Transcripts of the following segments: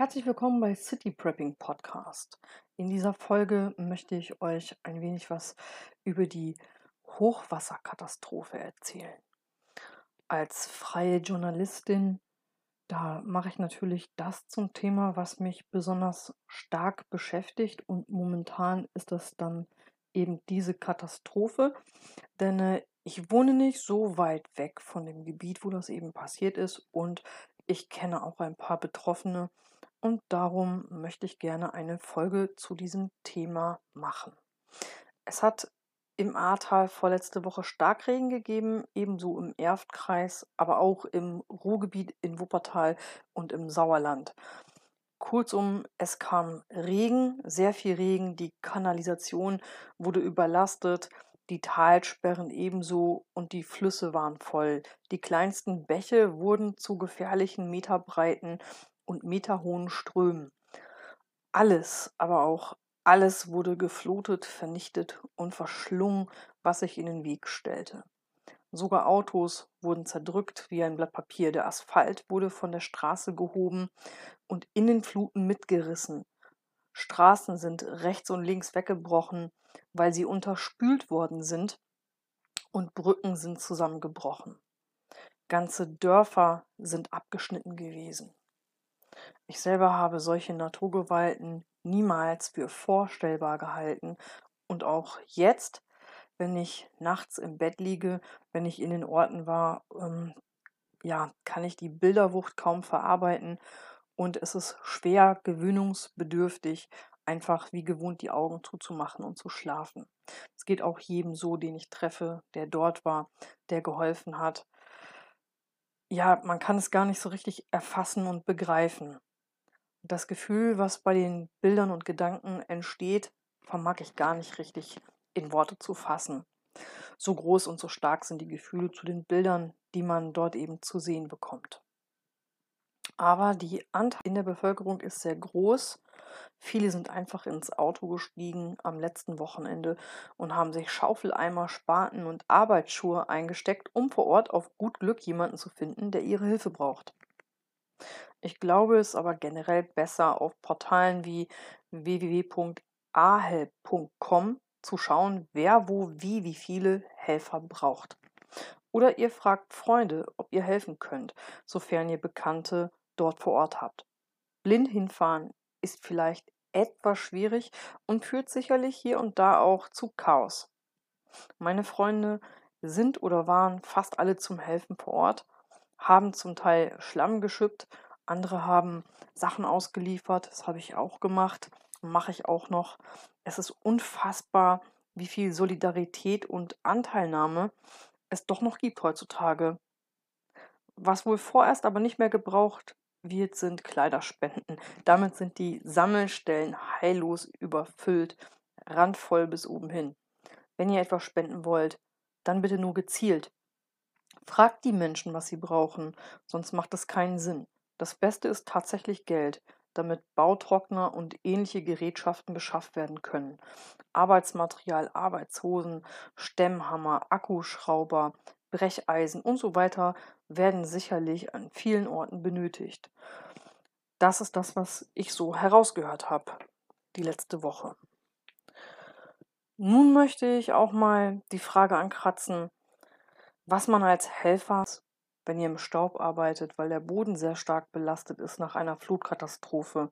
Herzlich willkommen bei City Prepping Podcast. In dieser Folge möchte ich euch ein wenig was über die Hochwasserkatastrophe erzählen. Als freie Journalistin, da mache ich natürlich das zum Thema, was mich besonders stark beschäftigt und momentan ist das dann eben diese Katastrophe, denn äh, ich wohne nicht so weit weg von dem Gebiet, wo das eben passiert ist und ich kenne auch ein paar Betroffene und darum möchte ich gerne eine Folge zu diesem Thema machen. Es hat im Ahrtal vorletzte Woche Starkregen gegeben, ebenso im Erftkreis, aber auch im Ruhrgebiet in Wuppertal und im Sauerland. Kurzum, es kam Regen, sehr viel Regen, die Kanalisation wurde überlastet, die Talsperren ebenso und die Flüsse waren voll. Die kleinsten Bäche wurden zu gefährlichen meterbreiten und meterhohen Strömen. Alles, aber auch alles wurde geflutet, vernichtet und verschlungen, was sich in den Weg stellte. Sogar Autos wurden zerdrückt wie ein Blatt Papier. Der Asphalt wurde von der Straße gehoben und in den Fluten mitgerissen. Straßen sind rechts und links weggebrochen, weil sie unterspült worden sind und Brücken sind zusammengebrochen. Ganze Dörfer sind abgeschnitten gewesen. Ich selber habe solche Naturgewalten niemals für vorstellbar gehalten und auch jetzt, wenn ich nachts im Bett liege, wenn ich in den Orten war, ähm, ja, kann ich die Bilderwucht kaum verarbeiten und es ist schwer gewöhnungsbedürftig, einfach wie gewohnt die Augen zuzumachen und zu schlafen. Es geht auch jedem so, den ich treffe, der dort war, der geholfen hat. Ja, man kann es gar nicht so richtig erfassen und begreifen. Das Gefühl, was bei den Bildern und Gedanken entsteht, vermag ich gar nicht richtig in Worte zu fassen. So groß und so stark sind die Gefühle zu den Bildern, die man dort eben zu sehen bekommt. Aber die Anteil in der Bevölkerung ist sehr groß. Viele sind einfach ins Auto gestiegen am letzten Wochenende und haben sich Schaufeleimer, Spaten und Arbeitsschuhe eingesteckt, um vor Ort auf gut Glück jemanden zu finden, der ihre Hilfe braucht. Ich glaube es aber generell besser auf Portalen wie www.ahelp.com zu schauen, wer wo wie wie viele Helfer braucht. Oder ihr fragt Freunde, ob ihr helfen könnt, sofern ihr Bekannte dort vor Ort habt. Blind hinfahren ist vielleicht etwas schwierig und führt sicherlich hier und da auch zu Chaos. Meine Freunde sind oder waren fast alle zum Helfen vor Ort, haben zum Teil Schlamm geschüppt, andere haben Sachen ausgeliefert, das habe ich auch gemacht, mache ich auch noch. Es ist unfassbar, wie viel Solidarität und Anteilnahme es doch noch gibt heutzutage. Was wohl vorerst aber nicht mehr gebraucht wird, sind Kleiderspenden. Damit sind die Sammelstellen heillos überfüllt, randvoll bis oben hin. Wenn ihr etwas spenden wollt, dann bitte nur gezielt. Fragt die Menschen, was sie brauchen, sonst macht es keinen Sinn. Das Beste ist tatsächlich Geld, damit Bautrockner und ähnliche Gerätschaften beschafft werden können. Arbeitsmaterial, Arbeitshosen, Stemmhammer, Akkuschrauber, Brecheisen und so weiter werden sicherlich an vielen Orten benötigt. Das ist das, was ich so herausgehört habe die letzte Woche. Nun möchte ich auch mal die Frage ankratzen, was man als Helfer, wenn ihr im Staub arbeitet, weil der Boden sehr stark belastet ist nach einer Flutkatastrophe.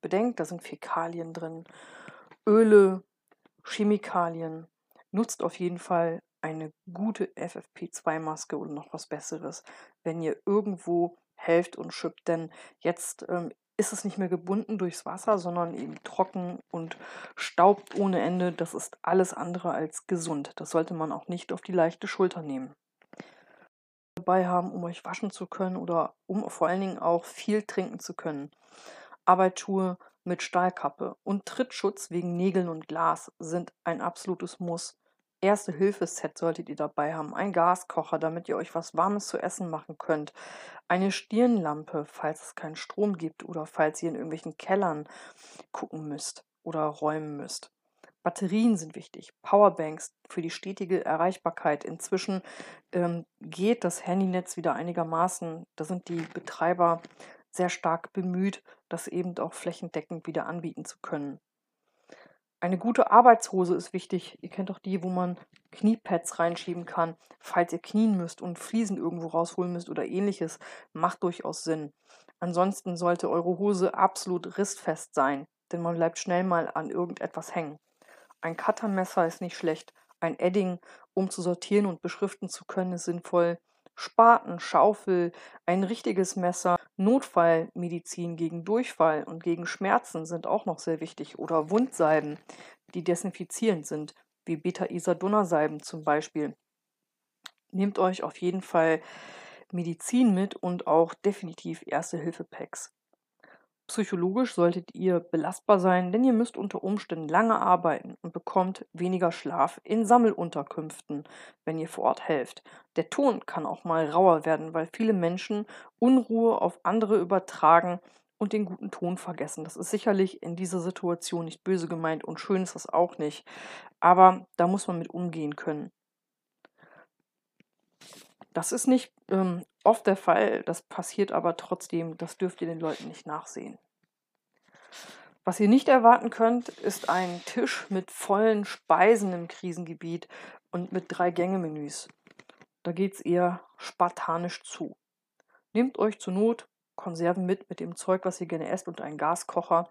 Bedenkt, da sind Fäkalien drin, Öle, Chemikalien. Nutzt auf jeden Fall eine gute FFP2-Maske oder noch was Besseres, wenn ihr irgendwo helft und schippt. Denn jetzt ähm, ist es nicht mehr gebunden durchs Wasser, sondern eben trocken und staubt ohne Ende. Das ist alles andere als gesund. Das sollte man auch nicht auf die leichte Schulter nehmen. Dabei haben, um euch waschen zu können oder um vor allen Dingen auch viel trinken zu können. Arbeitsschuhe mit Stahlkappe und Trittschutz wegen Nägeln und Glas sind ein absolutes Muss. Erste-Hilfe-Set solltet ihr dabei haben. Ein Gaskocher, damit ihr euch was Warmes zu essen machen könnt. Eine Stirnlampe, falls es keinen Strom gibt oder falls ihr in irgendwelchen Kellern gucken müsst oder räumen müsst. Batterien sind wichtig, Powerbanks für die stetige Erreichbarkeit. Inzwischen ähm, geht das Handynetz wieder einigermaßen. Da sind die Betreiber sehr stark bemüht, das eben auch flächendeckend wieder anbieten zu können. Eine gute Arbeitshose ist wichtig. Ihr kennt doch die, wo man Kniepads reinschieben kann, falls ihr knien müsst und Fliesen irgendwo rausholen müsst oder ähnliches. Macht durchaus Sinn. Ansonsten sollte eure Hose absolut rissfest sein, denn man bleibt schnell mal an irgendetwas hängen. Ein Cuttermesser ist nicht schlecht. Ein Edding, um zu sortieren und beschriften zu können, ist sinnvoll. Spaten, Schaufel, ein richtiges Messer, Notfallmedizin gegen Durchfall und gegen Schmerzen sind auch noch sehr wichtig oder Wundsalben, die desinfizierend sind, wie Beta-Isadonna-Salben zum Beispiel. Nehmt euch auf jeden Fall Medizin mit und auch definitiv Erste-Hilfe-Packs. Psychologisch solltet ihr belastbar sein, denn ihr müsst unter Umständen lange arbeiten und bekommt weniger Schlaf in Sammelunterkünften, wenn ihr vor Ort helft. Der Ton kann auch mal rauer werden, weil viele Menschen Unruhe auf andere übertragen und den guten Ton vergessen. Das ist sicherlich in dieser Situation nicht böse gemeint und schön ist das auch nicht, aber da muss man mit umgehen können. Das ist nicht ähm, oft der Fall, das passiert aber trotzdem, das dürft ihr den Leuten nicht nachsehen. Was ihr nicht erwarten könnt, ist ein Tisch mit vollen Speisen im Krisengebiet und mit drei Gänge-Menüs. Da geht es eher spartanisch zu. Nehmt euch zur Not Konserven mit, mit dem Zeug, was ihr gerne esst, und einen Gaskocher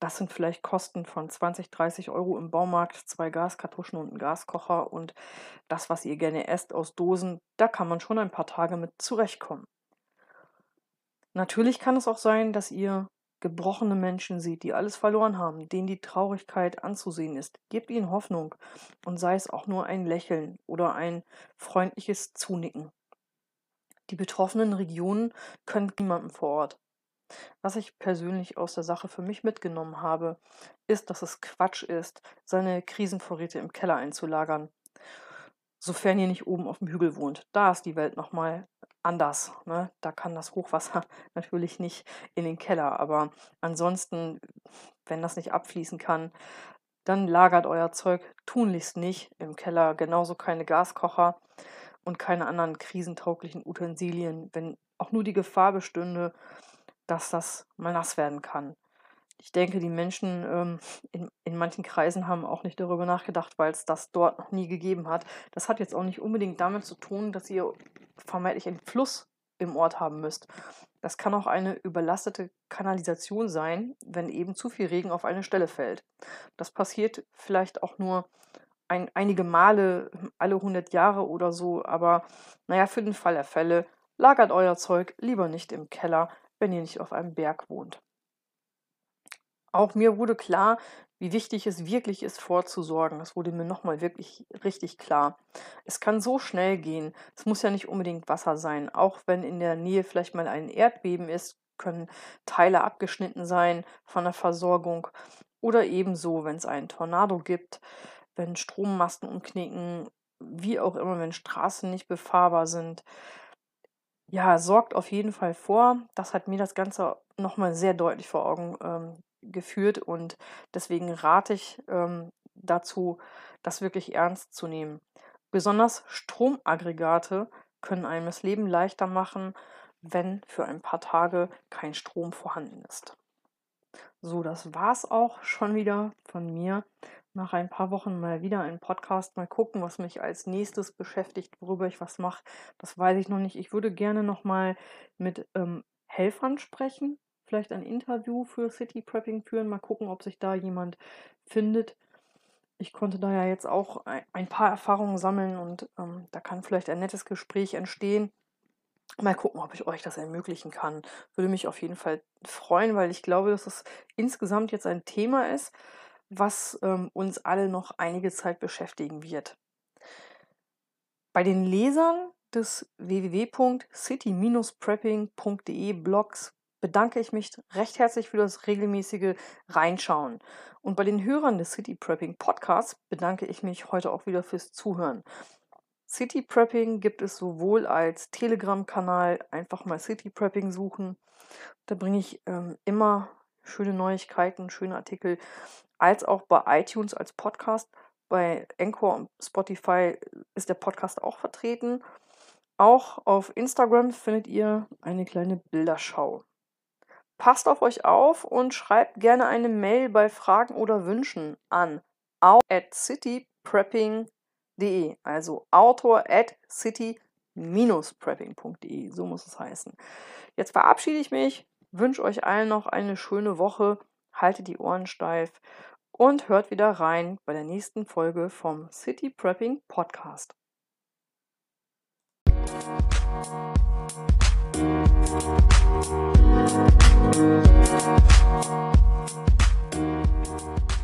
das sind vielleicht Kosten von 20, 30 Euro im Baumarkt, zwei Gaskartuschen und ein Gaskocher und das, was ihr gerne esst aus Dosen, da kann man schon ein paar Tage mit zurechtkommen. Natürlich kann es auch sein, dass ihr gebrochene Menschen seht, die alles verloren haben, denen die Traurigkeit anzusehen ist. Gebt ihnen Hoffnung und sei es auch nur ein Lächeln oder ein freundliches Zunicken. Die betroffenen Regionen können niemandem vor Ort. Was ich persönlich aus der Sache für mich mitgenommen habe, ist, dass es Quatsch ist, seine Krisenvorräte im Keller einzulagern. Sofern ihr nicht oben auf dem Hügel wohnt. Da ist die Welt nochmal anders. Ne? Da kann das Hochwasser natürlich nicht in den Keller. Aber ansonsten, wenn das nicht abfließen kann, dann lagert euer Zeug tunlichst nicht im Keller. Genauso keine Gaskocher und keine anderen krisentauglichen Utensilien, wenn auch nur die Gefahr bestünde, dass das mal nass werden kann. Ich denke, die Menschen ähm, in, in manchen Kreisen haben auch nicht darüber nachgedacht, weil es das dort noch nie gegeben hat. Das hat jetzt auch nicht unbedingt damit zu tun, dass ihr vermeintlich einen Fluss im Ort haben müsst. Das kann auch eine überlastete Kanalisation sein, wenn eben zu viel Regen auf eine Stelle fällt. Das passiert vielleicht auch nur ein, einige Male alle 100 Jahre oder so, aber naja, für den Fall der Fälle lagert euer Zeug lieber nicht im Keller, wenn ihr nicht auf einem Berg wohnt. Auch mir wurde klar, wie wichtig es wirklich ist, vorzusorgen. Das wurde mir nochmal wirklich richtig klar. Es kann so schnell gehen. Es muss ja nicht unbedingt Wasser sein. Auch wenn in der Nähe vielleicht mal ein Erdbeben ist, können Teile abgeschnitten sein von der Versorgung. Oder ebenso, wenn es einen Tornado gibt, wenn Strommasten umknicken, wie auch immer, wenn Straßen nicht befahrbar sind. Ja, sorgt auf jeden Fall vor. Das hat mir das Ganze nochmal sehr deutlich vor Augen ähm, geführt und deswegen rate ich ähm, dazu, das wirklich ernst zu nehmen. Besonders Stromaggregate können einem das Leben leichter machen, wenn für ein paar Tage kein Strom vorhanden ist. So, das war's auch schon wieder von mir nach ein paar Wochen mal wieder einen Podcast, mal gucken, was mich als nächstes beschäftigt, worüber ich was mache. Das weiß ich noch nicht. Ich würde gerne noch mal mit ähm, Helfern sprechen, vielleicht ein Interview für City Prepping führen, mal gucken, ob sich da jemand findet. Ich konnte da ja jetzt auch ein paar Erfahrungen sammeln und ähm, da kann vielleicht ein nettes Gespräch entstehen. Mal gucken, ob ich euch das ermöglichen kann. Würde mich auf jeden Fall freuen, weil ich glaube, dass es insgesamt jetzt ein Thema ist, was ähm, uns alle noch einige Zeit beschäftigen wird. Bei den Lesern des www.city-prepping.de Blogs bedanke ich mich recht herzlich für das regelmäßige Reinschauen. Und bei den Hörern des City Prepping Podcasts bedanke ich mich heute auch wieder fürs Zuhören. City Prepping gibt es sowohl als Telegram-Kanal, einfach mal City Prepping suchen. Da bringe ich ähm, immer schöne Neuigkeiten, schöne Artikel, als auch bei iTunes als Podcast. Bei Anchor und Spotify ist der Podcast auch vertreten. Auch auf Instagram findet ihr eine kleine Bilderschau. Passt auf euch auf und schreibt gerne eine Mail bei Fragen oder Wünschen an at cityprepping.de, also autor at city-prepping.de, so muss es heißen. Jetzt verabschiede ich mich, wünsche euch allen noch eine schöne Woche, haltet die Ohren steif und hört wieder rein bei der nächsten Folge vom City Prepping Podcast. Thank you.